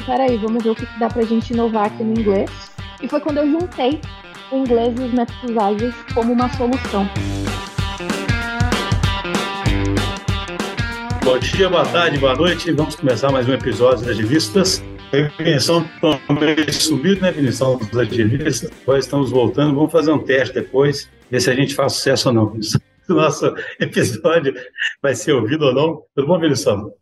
falei, peraí, vamos ver o que, dá pra gente inovar aqui no inglês. E foi quando eu juntei o inglês e os métodos ágeis como uma solução. Bom dia, boa tarde, boa noite. Vamos começar mais um episódio das Agilistas. A Vinicião também subiu, né, Vinicião, dos agilistas. Agora estamos voltando. Vamos fazer um teste depois, ver se a gente faz sucesso ou não. O nosso episódio vai ser ouvido ou não. Tudo bom, Vinicião?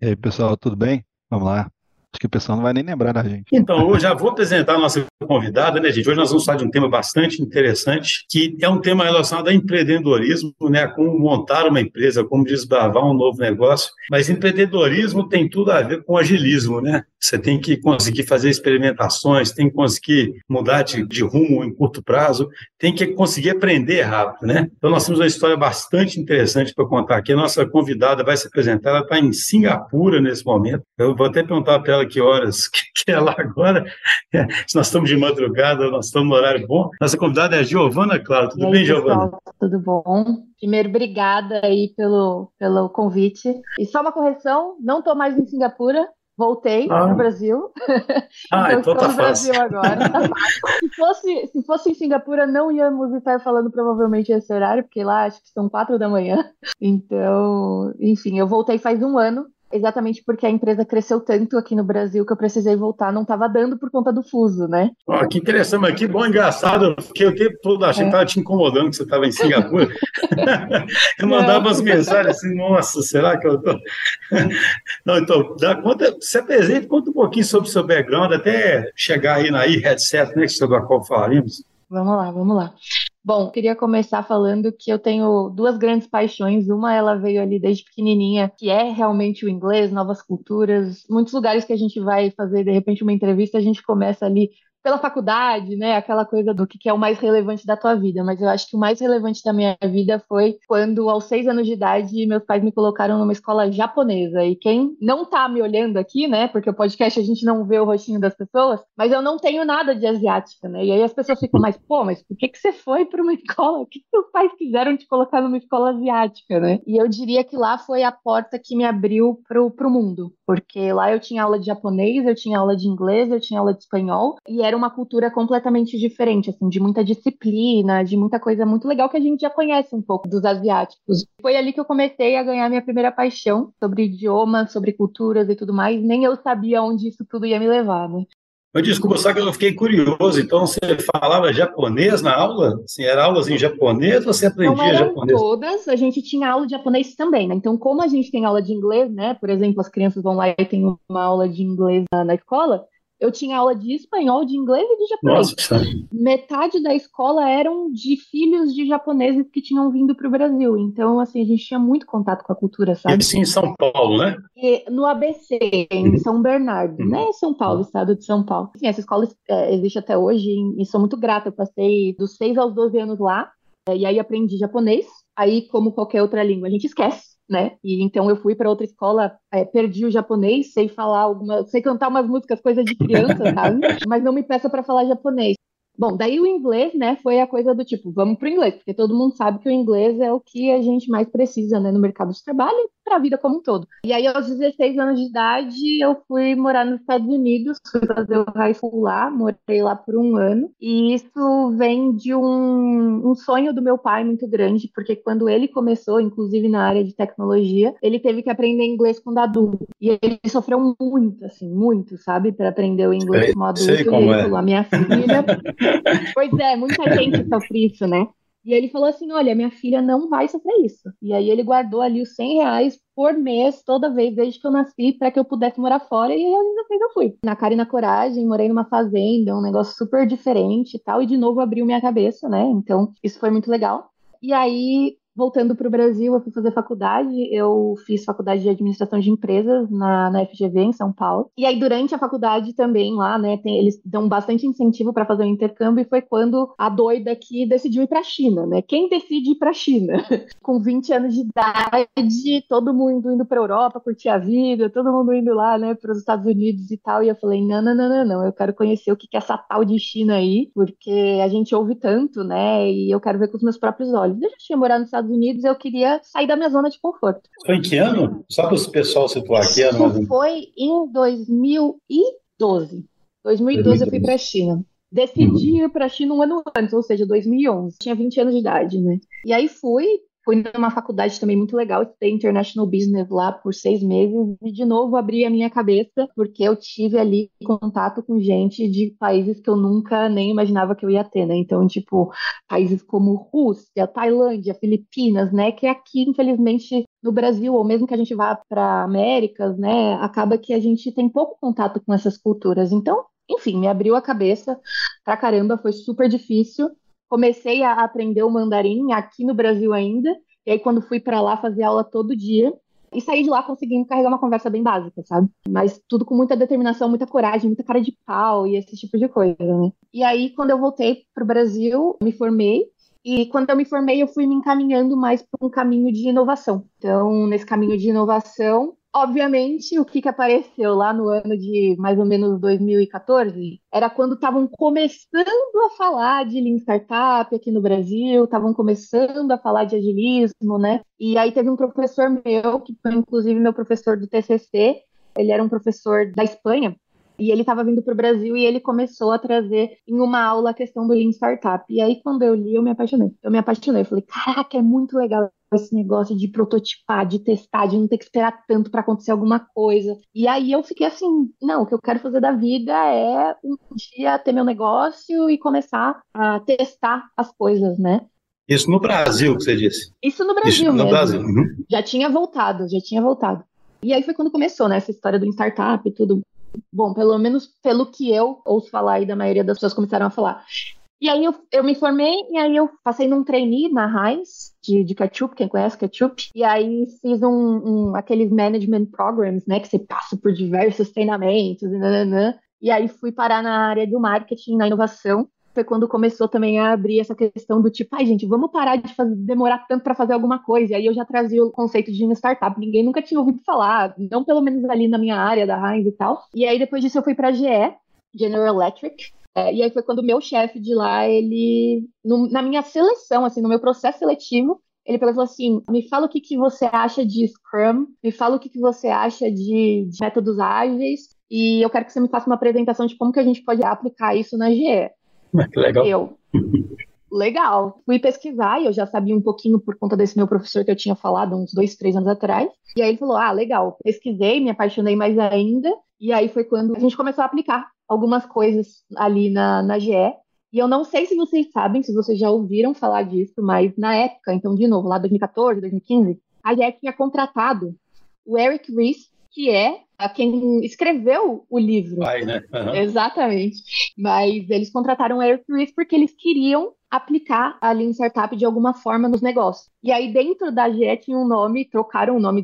E aí, pessoal, tudo bem? Vamos lá. Acho que o pessoal não vai nem lembrar da gente. Então, eu já vou apresentar a nossa convidada, né, gente? Hoje nós vamos falar de um tema bastante interessante, que é um tema relacionado a empreendedorismo, né? Como montar uma empresa, como desbravar um novo negócio. Mas empreendedorismo tem tudo a ver com agilismo, né? Você tem que conseguir fazer experimentações, tem que conseguir mudar de, de rumo em curto prazo, tem que conseguir aprender rápido, né? Então, nós temos uma história bastante interessante para contar aqui. A nossa convidada vai se apresentar, ela está em Singapura nesse momento. Eu vou até perguntar para ela que horas que é lá agora. É, se nós estamos de madrugada, nós estamos no horário bom. Nossa convidada é a Giovana, claro. Tudo aí, bem, Giovana? Tudo bom. Primeiro, obrigada aí pelo, pelo convite. E só uma correção, não estou mais em Singapura, voltei ah. no Brasil. Ah, então, então tá no fácil. Brasil agora. se, fosse, se fosse em Singapura, não íamos estar falando provavelmente esse horário, porque lá acho que são quatro da manhã. Então, enfim, eu voltei faz um ano exatamente porque a empresa cresceu tanto aqui no Brasil que eu precisei voltar, não estava dando por conta do fuso, né? Oh, que interessante, mas que bom, engraçado, porque o tempo todo achei que estava é. te incomodando que você estava em Singapura. eu mandava umas mensagens assim, nossa, será que eu tô... não, então, dá conta, se apresente, conta um pouquinho sobre o seu background, até chegar aí na e-headset, né, sobre a qual falaremos. Vamos lá, vamos lá. Bom, queria começar falando que eu tenho duas grandes paixões. Uma, ela veio ali desde pequenininha, que é realmente o inglês, novas culturas. Muitos lugares que a gente vai fazer, de repente, uma entrevista, a gente começa ali pela faculdade, né? Aquela coisa do que é o mais relevante da tua vida. Mas eu acho que o mais relevante da minha vida foi quando, aos seis anos de idade, meus pais me colocaram numa escola japonesa. E quem não tá me olhando aqui, né? Porque o podcast a gente não vê o rostinho das pessoas, mas eu não tenho nada de asiática, né? E aí as pessoas ficam, mas pô, mas por que, que você foi para uma escola? O que seus pais quiseram te colocar numa escola asiática, né? E eu diria que lá foi a porta que me abriu pro, pro mundo. Porque lá eu tinha aula de japonês, eu tinha aula de inglês, eu tinha aula de espanhol. E era era uma cultura completamente diferente, assim, de muita disciplina, de muita coisa muito legal que a gente já conhece um pouco dos asiáticos. Foi ali que eu comecei a ganhar minha primeira paixão sobre idiomas, sobre culturas e tudo mais. Nem eu sabia onde isso tudo ia me levar, né? Mas desculpa, só que eu fiquei curioso. Então, você falava japonês na aula? Assim, era aulas em japonês ou você aprendia Não eram japonês? todas, a gente tinha aula de japonês também, né? Então, como a gente tem aula de inglês, né? Por exemplo, as crianças vão lá e tem uma aula de inglês na, na escola, eu tinha aula de espanhol, de inglês e de japonês. Nossa, Metade da escola eram de filhos de japoneses que tinham vindo para o Brasil. Então, assim, a gente tinha muito contato com a cultura, sabe? Isso em São Paulo, né? E no ABC, em uhum. São Bernardo, uhum. né? São Paulo, estado de São Paulo. Assim, essa escola é, existe até hoje e sou muito grata. Eu passei dos 6 aos 12 anos lá. É, e aí aprendi japonês. Aí, como qualquer outra língua, a gente esquece né? E então eu fui para outra escola, é, perdi o japonês, sei falar alguma, sei cantar umas músicas, coisa de criança, sabe? Mas não me peça para falar japonês. Bom, daí o inglês, né, foi a coisa do tipo, vamos pro inglês, porque todo mundo sabe que o inglês é o que a gente mais precisa, né, no mercado de trabalho para a vida como um todo. E aí, aos 16 anos de idade, eu fui morar nos Estados Unidos, fui fazer o high school lá, morei lá por um ano, e isso vem de um, um sonho do meu pai muito grande, porque quando ele começou, inclusive na área de tecnologia, ele teve que aprender inglês quando adulto, e ele sofreu muito, assim, muito, sabe, para aprender o inglês como adulto, sei como é. a minha filha pois é, muita gente sofre isso, né? E ele falou assim: Olha, minha filha não vai sofrer isso. E aí ele guardou ali os 100 reais por mês, toda vez, desde que eu nasci, para que eu pudesse morar fora. E ainda fez eu fui. Na cara e na coragem, morei numa fazenda, um negócio super diferente e tal. E de novo abriu minha cabeça, né? Então isso foi muito legal. E aí voltando para o Brasil, eu fui fazer faculdade. Eu fiz faculdade de administração de empresas na, na FGV, em São Paulo. E aí, durante a faculdade também, lá, né, tem, eles dão bastante incentivo para fazer o um intercâmbio. E foi quando a doida aqui decidiu ir para a China, né? Quem decide ir para a China? Com 20 anos de idade, todo mundo indo para Europa curtir a vida, todo mundo indo lá, né, para os Estados Unidos e tal. E eu falei: não, não, não, não, não. Eu quero conhecer o que é essa tal de China aí, porque a gente ouve tanto, né? E eu quero ver com os meus próprios olhos. Eu já tinha morado nos Estados Estados Unidos, eu queria sair da minha zona de conforto. Foi em que ano? Só para o pessoal situar aqui. Isso ano... foi em 2012. 2012 eu fui para a China. Decidi ir para a China um ano antes, ou seja, 2011. Tinha 20 anos de idade, né? E aí fui, Fui numa faculdade também muito legal, estudei International Business lá por seis meses e de novo abri a minha cabeça porque eu tive ali contato com gente de países que eu nunca nem imaginava que eu ia ter, né? Então, tipo, países como Rússia, Tailândia, Filipinas, né? Que aqui, infelizmente, no Brasil, ou mesmo que a gente vá para Américas, né? Acaba que a gente tem pouco contato com essas culturas. Então, enfim, me abriu a cabeça pra caramba, foi super difícil comecei a aprender o mandarim aqui no Brasil ainda. E aí, quando fui para lá, fazer aula todo dia. E saí de lá conseguindo carregar uma conversa bem básica, sabe? Mas tudo com muita determinação, muita coragem, muita cara de pau e esse tipo de coisa, né? E aí, quando eu voltei pro Brasil, me formei. E quando eu me formei, eu fui me encaminhando mais para um caminho de inovação. Então, nesse caminho de inovação, Obviamente, o que, que apareceu lá no ano de mais ou menos 2014 era quando estavam começando a falar de Lean Startup aqui no Brasil, estavam começando a falar de agilismo, né? E aí teve um professor meu, que foi inclusive meu professor do TCC, ele era um professor da Espanha, e ele estava vindo para o Brasil e ele começou a trazer em uma aula a questão do Lean Startup. E aí, quando eu li, eu me apaixonei. Eu me apaixonei. Eu falei, caraca, é muito legal esse negócio de prototipar, de testar, de não ter que esperar tanto para acontecer alguma coisa. E aí eu fiquei assim, não, o que eu quero fazer da vida é um dia ter meu negócio e começar a testar as coisas, né? Isso no Brasil, que você disse? Isso no Brasil Isso no mesmo. Brasil. Uhum. Já tinha voltado, já tinha voltado. E aí foi quando começou, né, essa história do startup e tudo. Bom, pelo menos pelo que eu ouço falar e da maioria das pessoas começaram a falar. E aí eu, eu me formei e aí eu passei num trainee na Heinz de, de ketchup, quem conhece ketchup. E aí fiz um, um aqueles management programs, né, que você passa por diversos treinamentos e nananã. E aí fui parar na área do marketing, na inovação. Foi quando começou também a abrir essa questão do tipo, ai gente, vamos parar de fazer, demorar tanto para fazer alguma coisa. E aí eu já trazia o conceito de startup, ninguém nunca tinha ouvido falar, não pelo menos ali na minha área da Heinz e tal. E aí depois disso eu fui para GE, General Electric, é, e aí foi quando o meu chefe de lá, ele, no, na minha seleção, assim, no meu processo seletivo, ele falou assim: me fala o que, que você acha de Scrum, me fala o que, que você acha de, de métodos ágeis, e eu quero que você me faça uma apresentação de como que a gente pode aplicar isso na GE. Legal. Eu. Legal. Fui pesquisar e eu já sabia um pouquinho por conta desse meu professor que eu tinha falado uns dois, três anos atrás. E aí ele falou: Ah, legal. Pesquisei, me apaixonei mais ainda. E aí foi quando a gente começou a aplicar algumas coisas ali na, na GE. E eu não sei se vocês sabem, se vocês já ouviram falar disso, mas na época, então, de novo, lá 2014, 2015, a GE tinha contratado o Eric Ries, que é a quem escreveu o livro. Pai, né? Uhum. Exatamente. Mas eles contrataram o Eric Ries porque eles queriam aplicar a Lean Startup de alguma forma nos negócios. E aí, dentro da GE tinha um nome, trocaram o nome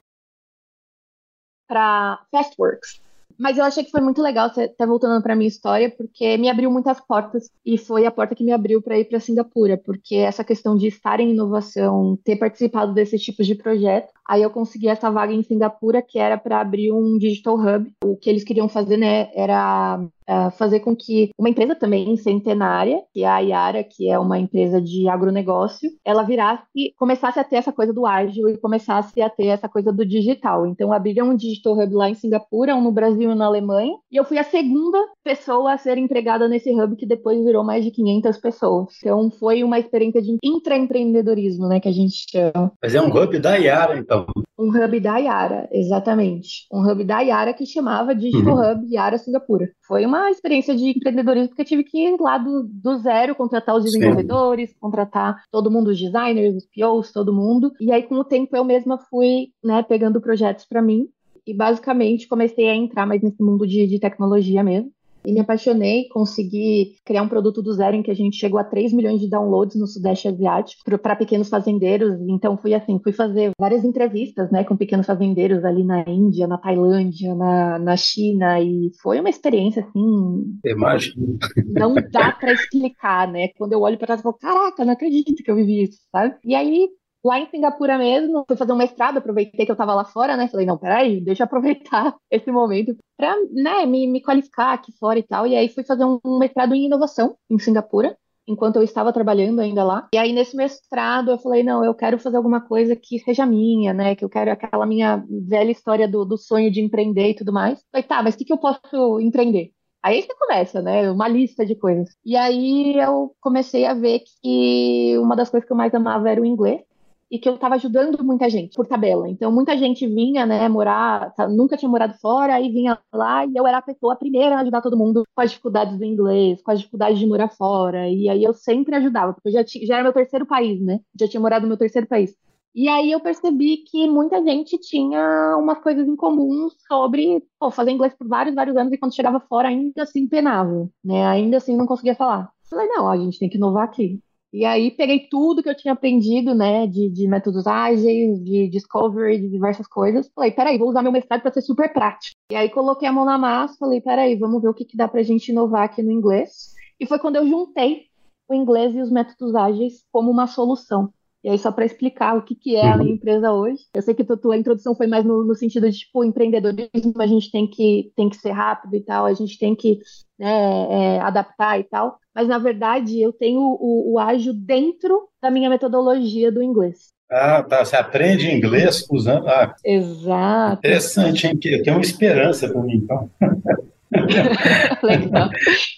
para Fastworks. Mas eu achei que foi muito legal você estar tá voltando para minha história, porque me abriu muitas portas e foi a porta que me abriu para ir para Singapura, porque essa questão de estar em inovação, ter participado desses tipos de projeto, aí eu consegui essa vaga em Singapura que era para abrir um digital hub. O que eles queriam fazer, né, era uh, fazer com que uma empresa também centenária, que é a Yara, que é uma empresa de agronegócio, ela virasse, começasse a ter essa coisa do ágil e começasse a ter essa coisa do digital. Então, abriram um digital hub lá em Singapura, um no Brasil e um na Alemanha, e eu fui a segunda pessoa a ser empregada nesse hub, que depois virou mais de 500 pessoas. Então, foi uma experiência de intraempreendedorismo, né, que a gente chama. Mas é um hub da Yara, então. Um hub da Yara, exatamente. Um hub da Yara que chamava Digital uhum. Hub Yara Singapura. Foi uma experiência de empreendedorismo, porque eu tive que ir lá do, do zero, contratar os desenvolvedores, Sim. contratar todo mundo, os designers, os POs, todo mundo. E aí, com o tempo, eu mesma fui né, pegando projetos para mim. E basicamente comecei a entrar mais nesse mundo de, de tecnologia mesmo e me apaixonei, consegui criar um produto do zero em que a gente chegou a 3 milhões de downloads no Sudeste Asiático para pequenos fazendeiros. Então fui assim, fui fazer várias entrevistas, né, com pequenos fazendeiros ali na Índia, na Tailândia, na, na China e foi uma experiência assim. Imagina. Não dá para explicar, né? Quando eu olho para trás, eu falo, caraca, não acredito que eu vivi isso, sabe? E aí Lá em Singapura mesmo, fui fazer um mestrado, aproveitei que eu estava lá fora, né? Falei, não, peraí, deixa eu aproveitar esse momento para né, me, me qualificar aqui fora e tal. E aí fui fazer um, mestrado em inovação em Singapura, enquanto eu estava trabalhando ainda lá. E aí, nesse mestrado, eu falei, não, eu quero fazer alguma coisa que seja minha, né? Que eu quero aquela minha velha história do, do sonho de empreender e tudo mais. Falei, tá, mas o que, que eu posso empreender? Aí você começa, né? Uma lista de coisas. E aí eu comecei a ver que uma das coisas que eu mais amava era o inglês e que eu estava ajudando muita gente por tabela. Então, muita gente vinha, né, morar, tá, nunca tinha morado fora, aí vinha lá e eu era a pessoa primeira a ajudar todo mundo com as dificuldades do inglês, com as dificuldades de morar fora. E aí eu sempre ajudava, porque eu já, tinha, já era meu terceiro país, né? Já tinha morado no meu terceiro país. E aí eu percebi que muita gente tinha umas coisas em comum sobre pô, fazer inglês por vários, vários anos e quando chegava fora ainda assim penava, né? Ainda assim não conseguia falar. Falei, não, a gente tem que inovar aqui. E aí peguei tudo que eu tinha aprendido, né, de, de métodos ágeis, de discovery, de diversas coisas. Falei, peraí, vou usar meu mestrado para ser super prático. E aí coloquei a mão na massa, falei, peraí, vamos ver o que, que dá pra gente inovar aqui no inglês. E foi quando eu juntei o inglês e os métodos ágeis como uma solução. E aí, só para explicar o que, que é a minha empresa hoje. Eu sei que a tua introdução foi mais no, no, sentido de, tipo, empreendedorismo, a gente tem que, tem que ser rápido e tal, a gente tem que né, é, adaptar e tal. Mas, na verdade, eu tenho o, o ágil dentro da minha metodologia do inglês. Ah, tá. Você aprende inglês usando. Ah, Exato. Interessante, hein? Eu tenho uma esperança para mim, então. Legal.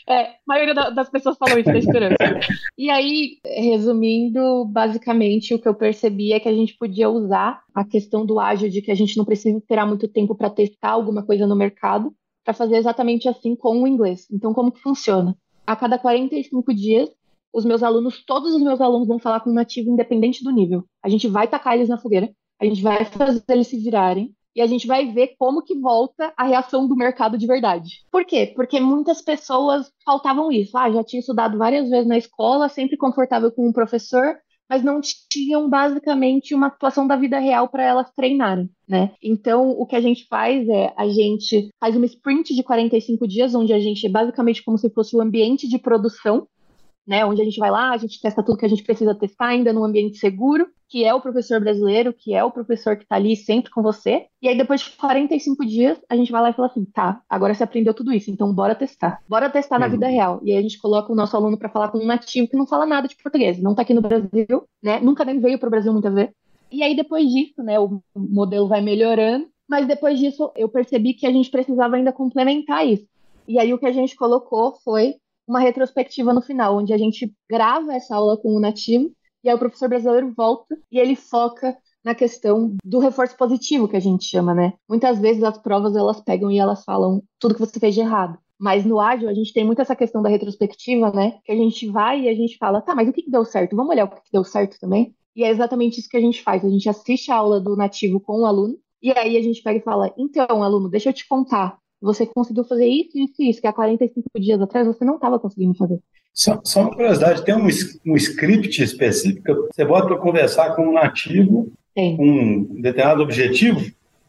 É, a maioria das pessoas falam isso da esperança. E aí, resumindo, basicamente o que eu percebi é que a gente podia usar a questão do ágil de que a gente não precisa esperar muito tempo para testar alguma coisa no mercado, para fazer exatamente assim com o inglês. Então, como que funciona? A cada 45 dias, os meus alunos, todos os meus alunos vão falar com um nativo independente do nível. A gente vai tacar eles na fogueira, a gente vai fazer eles se virarem, e a gente vai ver como que volta a reação do mercado de verdade. Por quê? Porque muitas pessoas faltavam isso. Ah, já tinha estudado várias vezes na escola, sempre confortável com um professor, mas não tinham basicamente uma situação da vida real para elas treinarem, né? Então, o que a gente faz é a gente faz uma sprint de 45 dias, onde a gente é basicamente como se fosse o ambiente de produção né, onde a gente vai lá, a gente testa tudo que a gente precisa testar ainda num ambiente seguro, que é o professor brasileiro, que é o professor que está ali sempre com você. E aí, depois de 45 dias, a gente vai lá e fala assim: tá, agora você aprendeu tudo isso, então bora testar. Bora testar na uhum. vida real. E aí a gente coloca o nosso aluno para falar com um nativo que não fala nada de português, não está aqui no Brasil, né? Nunca nem veio para o Brasil muitas vezes. E aí, depois disso, né, o modelo vai melhorando, mas depois disso eu percebi que a gente precisava ainda complementar isso. E aí o que a gente colocou foi uma retrospectiva no final, onde a gente grava essa aula com o nativo e aí o professor brasileiro volta e ele foca na questão do reforço positivo que a gente chama, né? Muitas vezes as provas elas pegam e elas falam tudo que você fez de errado. Mas no ágil a gente tem muito essa questão da retrospectiva, né? Que a gente vai e a gente fala, tá, mas o que, que deu certo? Vamos olhar o que, que deu certo também? E é exatamente isso que a gente faz. A gente assiste a aula do nativo com o aluno e aí a gente pega e fala, então, aluno, deixa eu te contar você conseguiu fazer isso, isso isso, que há 45 dias atrás você não estava conseguindo fazer. Só, só, uma curiosidade, tem um, um script específico, você bota para conversar com um nativo, com um determinado objetivo,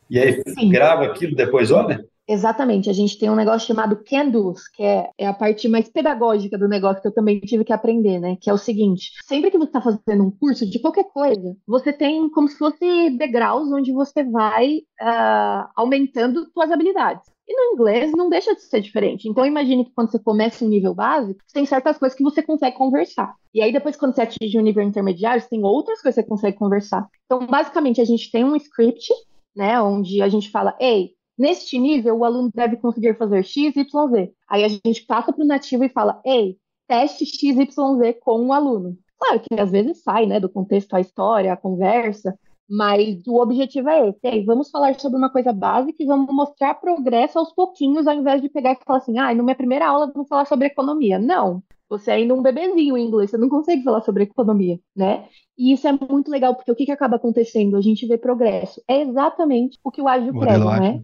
e aí Sim. grava aquilo, depois olha? Exatamente, a gente tem um negócio chamado Can Do's, que é, é, a parte mais pedagógica do negócio que eu também tive que aprender, né? Que é o seguinte: sempre que você está fazendo um curso de qualquer coisa, você tem como se fosse degraus onde você vai uh, aumentando suas habilidades. E no inglês não deixa de ser diferente. Então imagine que quando você começa um nível básico, tem certas coisas que você consegue conversar. E aí depois quando você atinge um nível intermediário, tem outras coisas que você consegue conversar. Então basicamente a gente tem um script, né, onde a gente fala, ei, neste nível o aluno deve conseguir fazer x, y, z. Aí a gente passa para o nativo e fala, ei, teste x, y, z com o aluno. Claro que às vezes sai, né, do contexto a história, a conversa, mas o objetivo é esse. Aí, vamos falar sobre uma coisa básica e vamos mostrar progresso aos pouquinhos, ao invés de pegar e falar assim, ah, na minha primeira aula vamos falar sobre economia. Não. Você é ainda um bebezinho em inglês, você não consegue falar sobre economia, né? E isso é muito legal, porque o que, que acaba acontecendo? A gente vê progresso. É exatamente o que o ágil prega, né?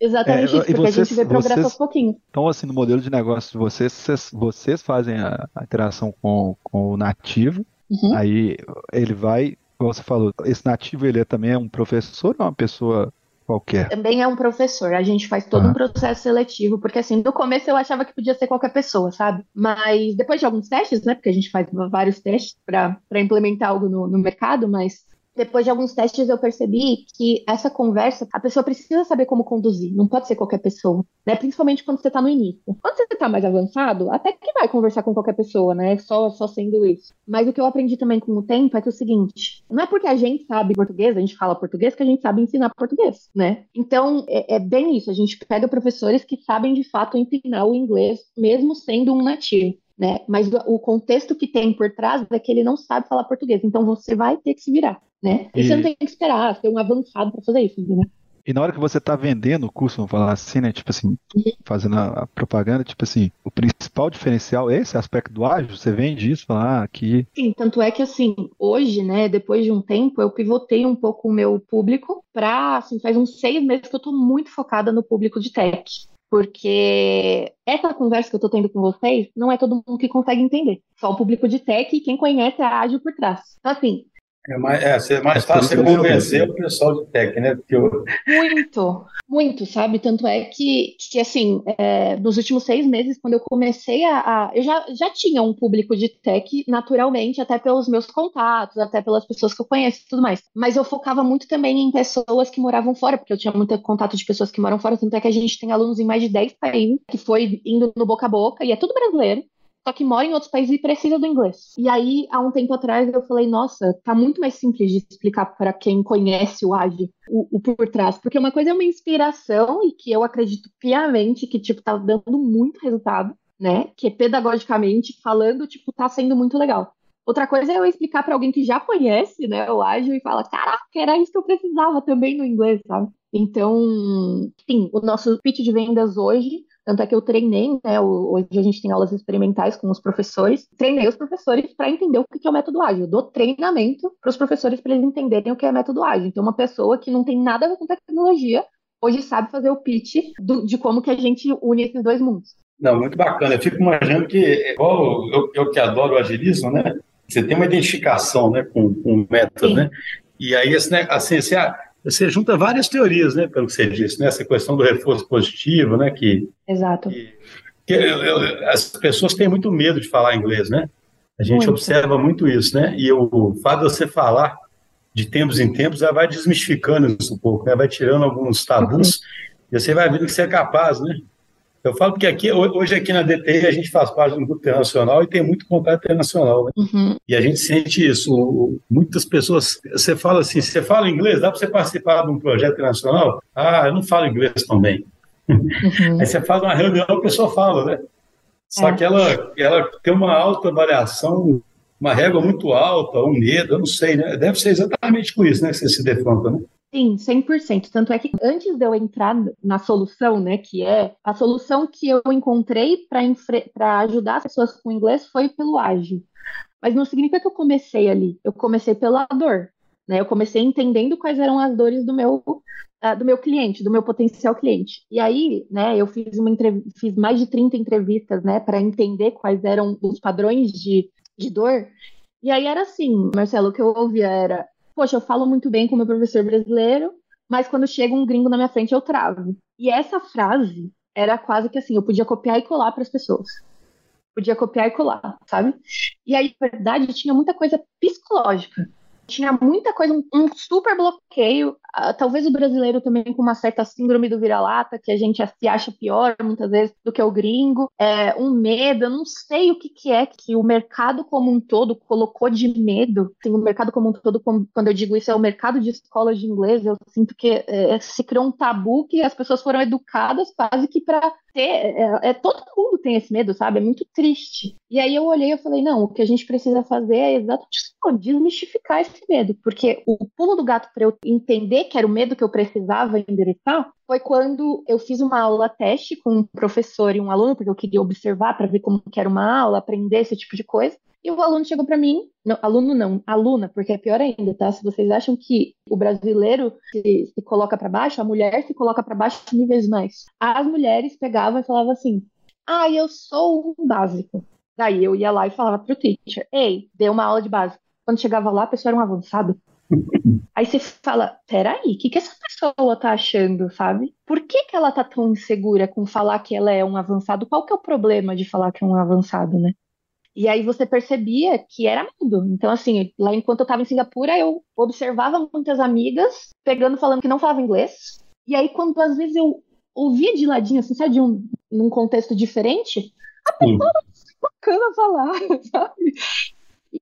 Exatamente é, isso, porque vocês, a gente vê progresso vocês, aos pouquinhos. Então, assim, no modelo de negócio, vocês, vocês, vocês fazem a, a interação com, com o nativo, uhum. aí ele vai como você falou, esse nativo ele é, também é um professor ou é uma pessoa qualquer? Também é um professor. A gente faz todo ah. um processo seletivo, porque assim, no começo eu achava que podia ser qualquer pessoa, sabe? Mas depois de alguns testes, né? Porque a gente faz vários testes para implementar algo no, no mercado, mas depois de alguns testes eu percebi que essa conversa, a pessoa precisa saber como conduzir, não pode ser qualquer pessoa, né? Principalmente quando você tá no início. Quando você tá mais avançado, até que vai conversar com qualquer pessoa, né? Só, só sendo isso. Mas o que eu aprendi também com o tempo é que é o seguinte, não é porque a gente sabe português, a gente fala português, que a gente sabe ensinar português, né? Então, é, é bem isso, a gente pega professores que sabem de fato ensinar o inglês, mesmo sendo um nativo né? Mas o contexto que tem por trás é que ele não sabe falar português, então você vai ter que se virar, né? E, e você não tem que esperar ser um avançado para fazer isso, né? E na hora que você está vendendo o curso, vamos falar assim, né? Tipo assim, fazendo a, propaganda, tipo assim, o principal diferencial é esse aspecto do ágil? Você vende isso, falar ah, aqui. Sim, tanto é que assim, hoje, né, depois de um tempo, eu pivotei um pouco o meu público para, assim, faz uns seis meses que eu estou muito focada no público de tech porque essa conversa que eu estou tendo com vocês não é todo mundo que consegue entender. Só o público de tech e quem conhece a ágil por trás. Então, assim. É mais, é, é mais fácil você convencer o pessoal de tech, né? Eu... Muito, muito, sabe? Tanto é que, que assim, é, nos últimos seis meses, quando eu comecei a, a. eu já, já tinha um público de tech naturalmente, até pelos meus contatos, até pelas pessoas que eu conheço e tudo mais. Mas eu focava muito também em pessoas que moravam fora, porque eu tinha muito contato de pessoas que moram fora, tanto é que a gente tem alunos em mais de 10 países, que foi indo no boca a boca, e é tudo brasileiro só que mora em outros países e precisa do inglês. E aí, há um tempo atrás, eu falei, nossa, tá muito mais simples de explicar para quem conhece o AGE o, o, por trás. Porque uma coisa é uma inspiração e que eu acredito piamente que, tipo, tá dando muito resultado, né? Que pedagogicamente falando, tipo, tá sendo muito legal. Outra coisa é eu explicar para alguém que já conhece, né, o ágil e fala, caraca, era isso que eu precisava também no inglês, sabe? Então, sim, o nosso pitch de vendas hoje tanto é que eu treinei, né? Hoje a gente tem aulas experimentais com os professores. Treinei os professores para entender o que é o método ágil. Eu dou treinamento para os professores para eles entenderem o que é método ágil. Então, uma pessoa que não tem nada a ver com tecnologia hoje sabe fazer o pitch do, de como que a gente une esses dois mundos. Não, muito bacana. Eu fico imaginando que, igual eu, eu que adoro o agilismo, né? Você tem uma identificação né, com, com o método, Sim. né? E aí, assim, assim, assim ah, você junta várias teorias, né, pelo que você disse, né, essa questão do reforço positivo, né, que... Exato. Que, que eu, eu, as pessoas têm muito medo de falar inglês, né? A gente muito. observa muito isso, né? E o fato de você falar de tempos em tempos, ela vai desmistificando isso um pouco, né? vai tirando alguns tabus, uhum. e você vai vendo que você é capaz, né? Eu falo porque aqui, hoje aqui na DTI a gente faz parte do grupo internacional e tem muito contato internacional. Né? Uhum. E a gente sente isso. Muitas pessoas, você fala assim, você fala inglês, dá para você participar de um projeto internacional? Ah, eu não falo inglês também. Uhum. Aí você faz uma reunião, a pessoa fala, né? Só é. que ela, ela tem uma alta variação, uma régua muito alta, um medo, eu não sei, né? Deve ser exatamente com isso, né? Que você se defronta, né? Sim, 100%. Tanto é que antes de eu entrar na solução, né, que é a solução que eu encontrei para ajudar as pessoas com inglês foi pelo ágil. Mas não significa que eu comecei ali. Eu comecei pela dor. Né? Eu comecei entendendo quais eram as dores do meu, uh, do meu cliente, do meu potencial cliente. E aí, né, eu fiz, uma fiz mais de 30 entrevistas né, para entender quais eram os padrões de, de dor. E aí era assim, Marcelo, o que eu ouvia era poxa, eu falo muito bem com meu professor brasileiro, mas quando chega um gringo na minha frente eu travo. E essa frase era quase que assim, eu podia copiar e colar para as pessoas. Podia copiar e colar, sabe? E aí, na verdade, tinha muita coisa psicológica tinha muita coisa, um, um super bloqueio. Uh, talvez o brasileiro também com uma certa síndrome do vira-lata, que a gente se acha pior muitas vezes do que o gringo. É, um medo, eu não sei o que, que é que o mercado como um todo colocou de medo. Assim, o mercado como um todo, quando eu digo isso, é o mercado de escolas de inglês. Eu sinto que é, se criou um tabu que as pessoas foram educadas quase que para ter. É, é, todo mundo tem esse medo, sabe? É muito triste. E aí eu olhei e falei: não, o que a gente precisa fazer é exatamente desmistificar esse medo, porque o pulo do gato para eu entender que era o medo que eu precisava endereçar foi quando eu fiz uma aula teste com um professor e um aluno, porque eu queria observar para ver como que era uma aula, aprender esse tipo de coisa. E o aluno chegou para mim, não, aluno não, aluna, porque é pior ainda, tá? Se vocês acham que o brasileiro se, se coloca para baixo, a mulher se coloca para baixo níveis mais. As mulheres pegavam e falavam assim: "Ah, eu sou um básico". Daí eu ia lá e falava pro teacher: "Ei, dê uma aula de básico". Quando chegava lá, a pessoa era um avançado. Aí você fala, peraí, o que, que essa pessoa tá achando, sabe? Por que, que ela tá tão insegura com falar que ela é um avançado? Qual que é o problema de falar que é um avançado, né? E aí você percebia que era medo. Então, assim, lá enquanto eu estava em Singapura, eu observava muitas amigas pegando, falando que não falava inglês. E aí, quando às vezes eu ouvia de ladinho, assim, sabe, de um, num contexto diferente, a pessoa bacana falar, sabe?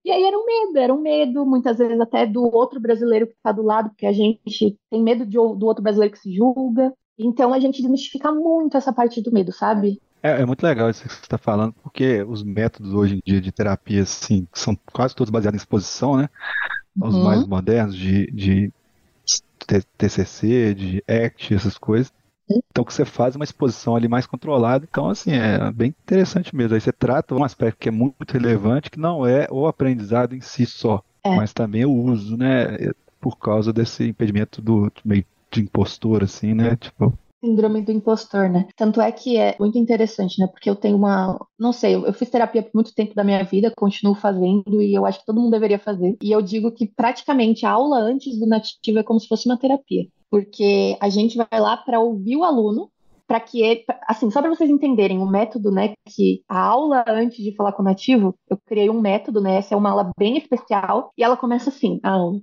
E aí era um medo, era um medo, muitas vezes até do outro brasileiro que está do lado, porque a gente tem medo de, do outro brasileiro que se julga. Então a gente desmistifica muito essa parte do medo, sabe? É, é muito legal isso que você está falando, porque os métodos hoje em dia de terapia, assim, são quase todos baseados em exposição, né? Os uhum. mais modernos, de, de TCC, de ACT, essas coisas. Então, que você faz uma exposição ali mais controlada. Então, assim, é bem interessante mesmo. Aí você trata um aspecto que é muito relevante, que não é o aprendizado em si só, é. mas também o uso, né? Por causa desse impedimento do meio de impostor, assim, né? Tipo, síndrome do impostor, né? Tanto é que é muito interessante, né? Porque eu tenho uma. Não sei, eu fiz terapia por muito tempo da minha vida, continuo fazendo e eu acho que todo mundo deveria fazer. E eu digo que praticamente a aula antes do nativo é como se fosse uma terapia porque a gente vai lá para ouvir o aluno, para que ele, assim, só para vocês entenderem o método, né, que a aula antes de falar com o nativo, eu criei um método, né, essa é uma aula bem especial, e ela começa assim, a aula.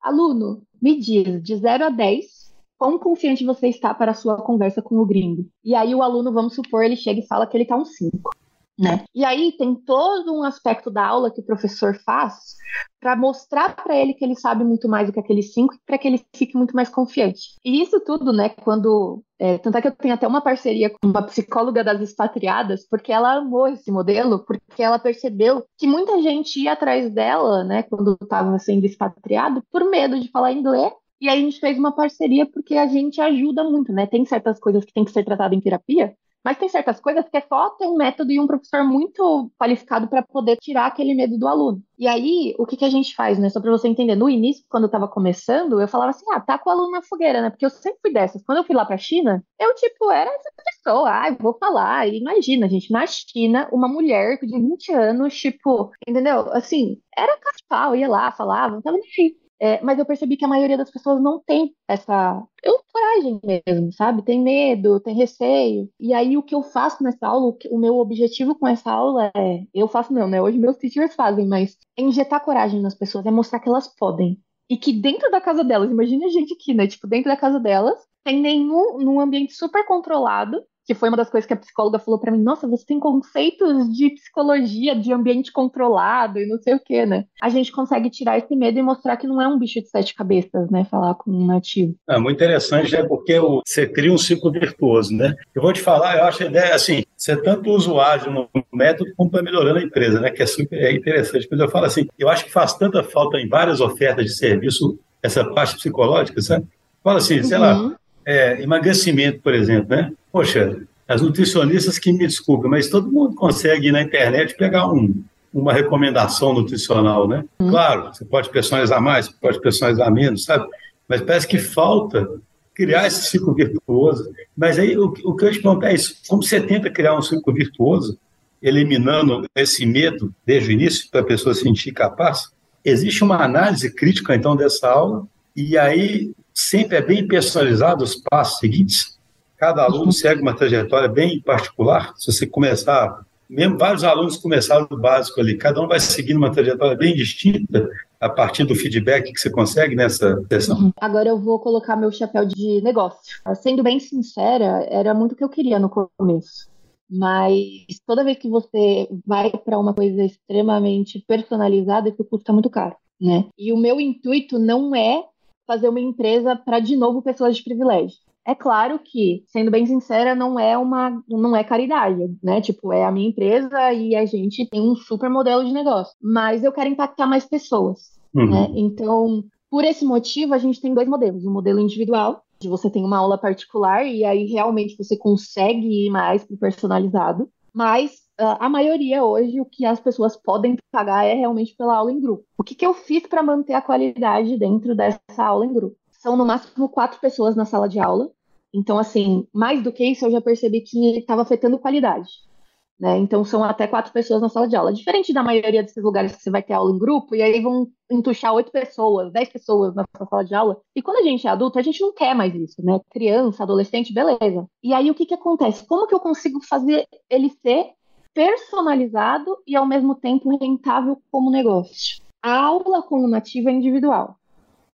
Aluno, me diz de 0 a 10 quão confiante você está para a sua conversa com o gringo. E aí o aluno, vamos supor, ele chega e fala que ele está um 5. Né? E aí tem todo um aspecto da aula que o professor faz para mostrar para ele que ele sabe muito mais do que aqueles cinco, para que ele fique muito mais confiante. E isso tudo, né, quando. É, tanto é que eu tenho até uma parceria com uma psicóloga das expatriadas, porque ela amou esse modelo, porque ela percebeu que muita gente ia atrás dela, né, quando estava sendo expatriado, por medo de falar inglês e aí a gente fez uma parceria porque a gente ajuda muito, né? Tem certas coisas que tem que ser tratadas em terapia, mas tem certas coisas que é só ter um método e um professor muito qualificado para poder tirar aquele medo do aluno. E aí, o que, que a gente faz, né? Só para você entender, no início, quando eu estava começando, eu falava assim: ah, tá com o aluno na fogueira, né? Porque eu sempre fui dessas. Quando eu fui lá para a China, eu, tipo, era essa pessoa, ah, eu vou falar. E imagina, gente, na China, uma mulher de 20 anos, tipo, entendeu? Assim, era caspal, ia lá, falava, não tava nem. É, mas eu percebi que a maioria das pessoas não tem essa eu, coragem mesmo, sabe? Tem medo, tem receio. E aí o que eu faço nessa aula, o meu objetivo com essa aula é, eu faço não, né? Hoje meus teachers fazem, mas é injetar coragem nas pessoas, é mostrar que elas podem. E que dentro da casa delas, imagine a gente aqui, né? Tipo, dentro da casa delas, tem nenhum, num ambiente super controlado, que foi uma das coisas que a psicóloga falou para mim, nossa, você tem conceitos de psicologia, de ambiente controlado e não sei o que, né? A gente consegue tirar esse medo e mostrar que não é um bicho de sete cabeças, né? Falar com um nativo. É muito interessante, né? Porque você cria um ciclo virtuoso, né? Eu vou te falar, eu acho a ideia, assim, você tanto usa o ágil no método como para melhorando a empresa, né? Que é super é interessante. Mas eu falo assim, eu acho que faz tanta falta em várias ofertas de serviço essa parte psicológica, sabe? Fala assim, sei lá, uhum é, emagrecimento, por exemplo, né? Poxa, as nutricionistas que me desculpem, mas todo mundo consegue na internet pegar um, uma recomendação nutricional, né? Hum. Claro, você pode personalizar mais, pode personalizar menos, sabe? Mas parece que falta criar esse ciclo virtuoso. Mas aí o, o que eu te pergunto é isso: como você tenta criar um ciclo virtuoso, eliminando esse medo desde o início, para a pessoa se sentir capaz? Existe uma análise crítica, então, dessa aula, e aí sempre é bem personalizado os passos seguintes. Cada aluno uhum. segue uma trajetória bem particular. Se você começar, mesmo vários alunos começaram do básico ali, cada um vai seguindo uma trajetória bem distinta a partir do feedback que você consegue nessa sessão. Uhum. Agora eu vou colocar meu chapéu de negócio. Sendo bem sincera, era muito o que eu queria no começo. Mas toda vez que você vai para uma coisa extremamente personalizada, isso custa muito caro, né? E o meu intuito não é fazer uma empresa para de novo pessoas de privilégio. É claro que, sendo bem sincera, não é uma não é caridade, né? Tipo, é a minha empresa e a gente tem um super modelo de negócio. Mas eu quero impactar mais pessoas, uhum. né? Então, por esse motivo, a gente tem dois modelos. O um modelo individual, de você tem uma aula particular e aí realmente você consegue ir mais pro personalizado. Mas a maioria hoje, o que as pessoas podem pagar é realmente pela aula em grupo. O que, que eu fiz para manter a qualidade dentro dessa aula em grupo? São no máximo quatro pessoas na sala de aula. Então, assim, mais do que isso, eu já percebi que estava afetando qualidade. Né? Então, são até quatro pessoas na sala de aula. Diferente da maioria desses lugares que você vai ter aula em grupo, e aí vão entuchar oito pessoas, dez pessoas na sala de aula. E quando a gente é adulto, a gente não quer mais isso, né? Criança, adolescente, beleza. E aí, o que, que acontece? Como que eu consigo fazer ele ser personalizado e ao mesmo tempo rentável como negócio. A aula com o nativo é individual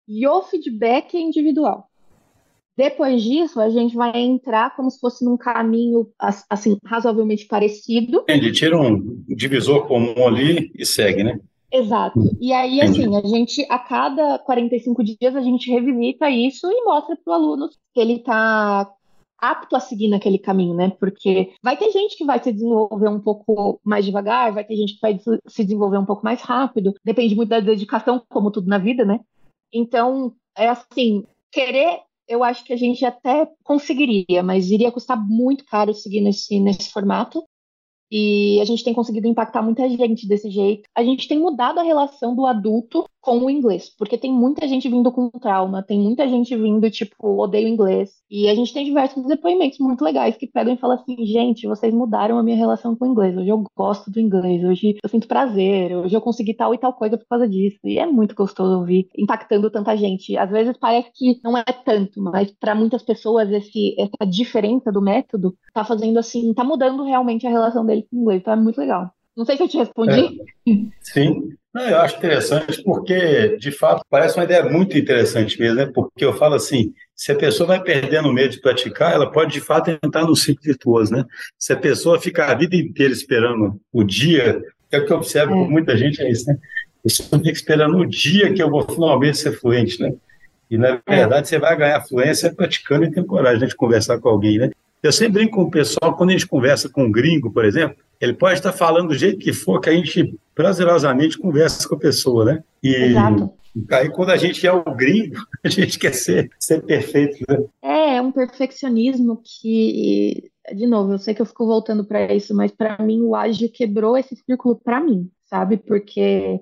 e o feedback é individual. Depois disso, a gente vai entrar como se fosse num caminho assim razoavelmente parecido. Entendi, tira um divisor comum ali e segue, né? Exato. E aí, assim, a gente, a cada 45 dias, a gente revisita isso e mostra para o aluno que ele está apto a seguir naquele caminho, né? Porque vai ter gente que vai se desenvolver um pouco mais devagar, vai ter gente que vai se desenvolver um pouco mais rápido, depende muito da dedicação, como tudo na vida, né? Então, é assim, querer, eu acho que a gente até conseguiria, mas iria custar muito caro seguir nesse, nesse formato. E a gente tem conseguido impactar muita gente desse jeito. A gente tem mudado a relação do adulto com o inglês, porque tem muita gente vindo com trauma, tem muita gente vindo, tipo, odeio inglês. E a gente tem diversos depoimentos muito legais que pegam e falam assim: gente, vocês mudaram a minha relação com o inglês. Hoje eu gosto do inglês, hoje eu sinto prazer, hoje eu consegui tal e tal coisa por causa disso. E é muito gostoso ouvir, impactando tanta gente. Às vezes parece que não é tanto, mas para muitas pessoas esse, essa diferença do método tá fazendo assim, tá mudando realmente a relação deles com o inglês. Então é muito legal. Não sei se eu te respondi. É, sim, não, eu acho interessante porque, de fato, parece uma ideia muito interessante mesmo, né? Porque eu falo assim, se a pessoa vai perdendo o medo de praticar, ela pode, de fato, entrar no ciclo virtuoso, né? Se a pessoa fica a vida inteira esperando o dia, é o que eu observo com é. muita gente, é isso, né? Pessoa fica esperando o dia que eu vou finalmente ser fluente, né? E, na é. verdade, você vai ganhar fluência praticando e tem coragem de conversar com alguém, né? Eu sempre brinco com o pessoal, quando a gente conversa com um gringo, por exemplo, ele pode estar falando do jeito que for, que a gente prazerosamente conversa com a pessoa, né? E Exato. aí quando a gente é o gringo, a gente quer ser, ser perfeito, né? É, é um perfeccionismo que, de novo, eu sei que eu fico voltando para isso, mas para mim o ágil quebrou esse círculo para mim, sabe? Porque,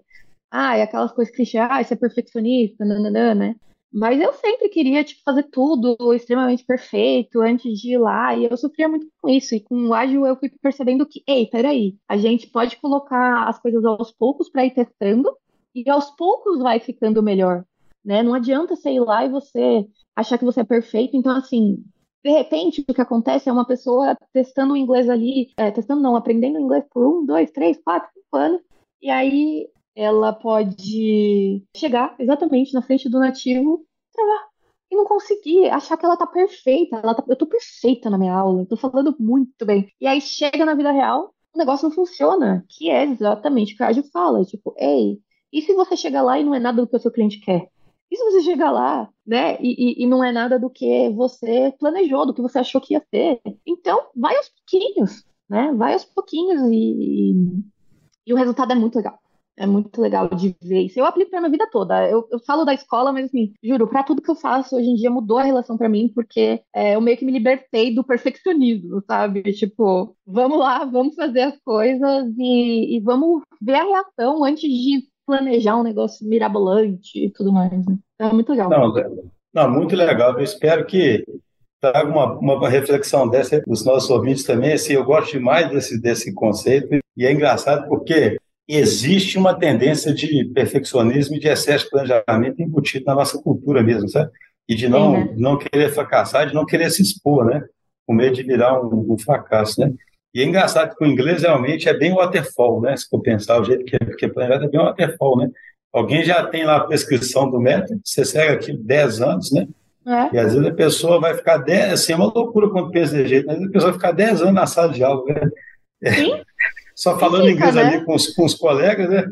ah, é aquelas coisas clichê, ah, você é perfeccionista, nananã, né? Mas eu sempre queria, tipo, fazer tudo extremamente perfeito antes de ir lá, e eu sofria muito com isso. E com o ágil eu fui percebendo que, ei, peraí, a gente pode colocar as coisas aos poucos para ir testando, e aos poucos vai ficando melhor, né? Não adianta você ir lá e você achar que você é perfeito. Então, assim, de repente, o que acontece é uma pessoa testando o inglês ali, é, testando não, aprendendo inglês por um, dois, três, quatro, cinco anos, e aí ela pode chegar exatamente na frente do nativo, travar e não conseguir achar que ela tá perfeita. Ela tá, eu tô perfeita na minha aula, tô falando muito bem. E aí chega na vida real, o negócio não funciona, que é exatamente o que a Aju fala, tipo, ei, e se você chegar lá e não é nada do que o seu cliente quer? E se você chegar lá, né, e, e, e não é nada do que você planejou, do que você achou que ia ser? Então, vai aos pouquinhos, né? Vai aos pouquinhos e, e o resultado é muito legal. É muito legal de ver isso. Eu aplico pra minha vida toda. Eu, eu falo da escola, mas assim, juro, para tudo que eu faço hoje em dia mudou a relação para mim, porque é, eu meio que me libertei do perfeccionismo, sabe? Tipo, vamos lá, vamos fazer as coisas e, e vamos ver a reação antes de planejar um negócio mirabolante e tudo mais. Né? É muito legal. Não, não, muito legal. Eu espero que traga uma, uma reflexão dessa para os nossos ouvintes também. Assim, eu gosto demais desse, desse conceito e é engraçado porque existe uma tendência de perfeccionismo e de excesso de planejamento embutido na nossa cultura mesmo, sabe? E de não, uhum. não querer fracassar, de não querer se expor, né? Com medo de virar um, um, fracasso, né? E é engraçado que o inglês realmente é bem waterfall, né? Se for pensar o jeito que é, que é planejado, é bem waterfall, né? Alguém já tem lá a prescrição do método, você segue aqui 10 anos, né? É. E às vezes a pessoa vai ficar 10, assim, é uma loucura quando pensa desse jeito, mas a pessoa vai ficar 10 anos na sala de aula, né? Sim só falando Fica, inglês né? ali com os, com os colegas, né?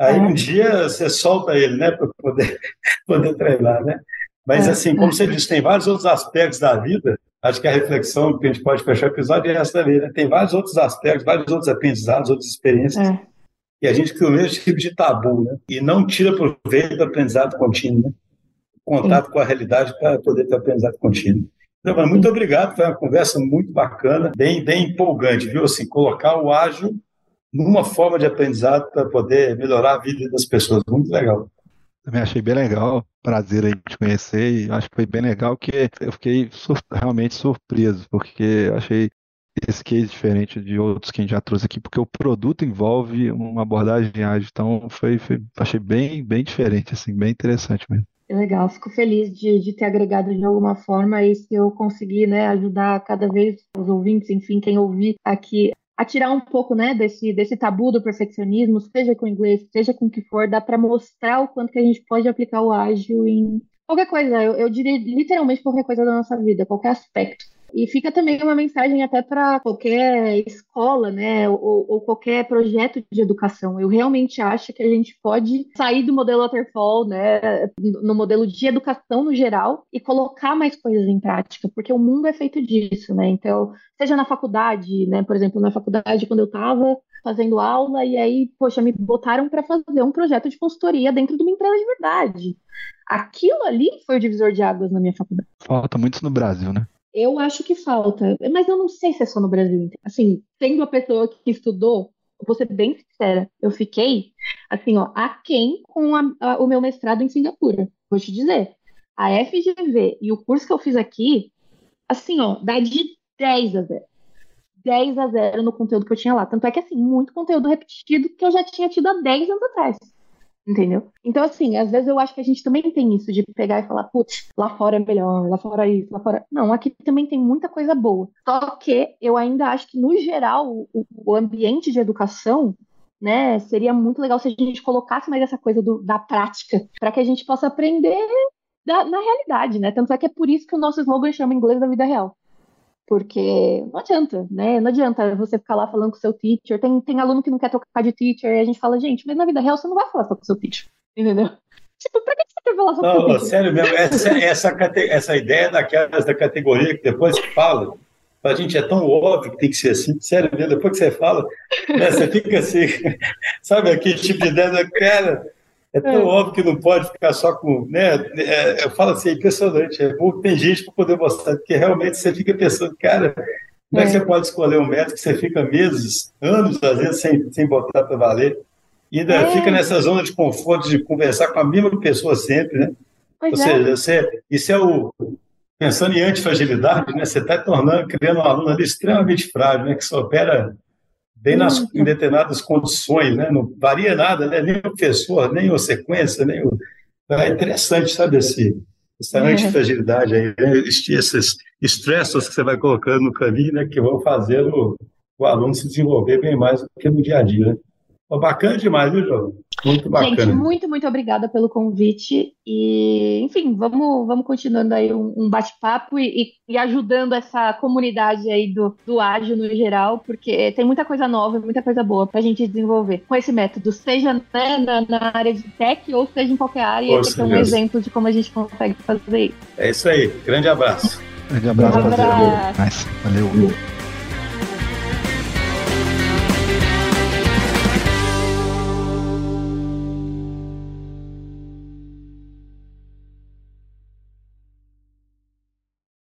Aí é. um dia você solta ele, né, para poder, poder treinar, né? Mas é. assim, como você disse, tem vários outros aspectos da vida. Acho que a reflexão que a gente pode fechar o episódio é essa também, né? Tem vários outros aspectos, vários outros aprendizados, outras experiências. É. E a gente cria o mesmo tipo de tabu, né? E não tira proveito do aprendizado contínuo, né? Contato Sim. com a realidade para poder ter aprendizado contínuo. Então, muito obrigado, foi uma conversa muito bacana, bem, bem empolgante, viu? Assim, colocar o ágil numa forma de aprendizado para poder melhorar a vida das pessoas. Muito legal. Também achei bem legal, prazer aí te conhecer e acho que foi bem legal que eu fiquei sur realmente surpreso, porque achei esse case diferente de outros que a gente já trouxe aqui, porque o produto envolve uma abordagem ágil, então foi, foi achei bem, bem diferente, assim, bem interessante mesmo. É legal, fico feliz de, de ter agregado de alguma forma e se eu conseguir né, ajudar cada vez os ouvintes, enfim, quem ouvir aqui a tirar um pouco, né, desse, desse tabu do perfeccionismo, seja com inglês, seja com o que for, dá para mostrar o quanto que a gente pode aplicar o ágil em qualquer coisa. Eu, eu diria literalmente qualquer coisa da nossa vida, qualquer aspecto. E fica também uma mensagem até para qualquer escola, né, ou, ou, qualquer projeto de educação. Eu realmente acho que a gente pode sair do modelo waterfall, né, no modelo de educação no geral e colocar mais coisas em prática, porque o mundo é feito disso, né? Então, seja na faculdade, né, por exemplo, na faculdade quando eu estava fazendo aula e aí, poxa, me botaram para fazer um projeto de consultoria dentro de uma empresa de verdade. Aquilo ali foi o divisor de águas na minha faculdade. Falta muito no Brasil, né? Eu acho que falta, mas eu não sei se é só no Brasil. Assim, sendo a pessoa que estudou, vou ser bem sincera, eu fiquei, assim, ó, aquém com a, a, o meu mestrado em Singapura. Vou te dizer, a FGV e o curso que eu fiz aqui, assim, ó, dá de 10 a 0. 10 a 0 no conteúdo que eu tinha lá. Tanto é que, assim, muito conteúdo repetido que eu já tinha tido há 10 anos atrás entendeu? Então, assim, às vezes eu acho que a gente também tem isso de pegar e falar, putz, lá fora é melhor, lá fora é isso, lá fora. Não, aqui também tem muita coisa boa. Só que eu ainda acho que, no geral, o, o ambiente de educação. Né, seria muito legal se a gente colocasse mais essa coisa do, da prática, para que a gente possa aprender da, na realidade, né? Tanto é que é por isso que o nosso slogan chama inglês da vida real. Porque não adianta, né? Não adianta você ficar lá falando com o seu teacher. Tem, tem aluno que não quer trocar de teacher e a gente fala, gente, mas na vida real você não vai falar só com o seu teacher, entendeu? Tipo, pra que você quer falar só com o seu teacher? Sério mesmo, essa, essa, essa ideia daquelas da categoria que depois que fala, a gente é tão óbvio que tem que ser assim, sério mesmo, depois que você fala, né, você fica assim, sabe aquele tipo de ideia, cara, é tão é. óbvio que não pode ficar só com. Né? É, eu falo assim, é impressionante. É, tem gente para poder mostrar, porque realmente você fica pensando, cara, como é que é. você pode escolher um método que você fica meses, anos, às vezes, sem, sem botar para valer? E ainda é. fica nessa zona de conforto de conversar com a mesma pessoa sempre, né? Pois Ou seja, é. você, isso é o. Pensando em antifragilidade, né? Você está tornando, criando um aluno ali extremamente frágil, né? Que só opera bem nas, em determinadas condições, né? Não varia nada, né? Nem o professor, nem a sequência, nem o... É interessante, sabe, esse, essa é. antifragilidade aí, né? esses estressos que você vai colocando no caminho, né? Que vão fazendo o aluno se desenvolver bem mais do que no dia a dia, né? Bacana demais, viu, João? Muito bacana. Gente, muito, muito obrigada pelo convite. E, enfim, vamos, vamos continuando aí um, um bate-papo e, e, ajudando essa comunidade aí do, do ágil no geral, porque tem muita coisa nova, muita coisa boa para a gente desenvolver com esse método, seja né, na, na, área de tech ou seja em qualquer área. Poxa, esse é um Deus. exemplo de como a gente consegue fazer isso. É isso aí. Grande abraço. Grande abraço. Um abraço. Valeu.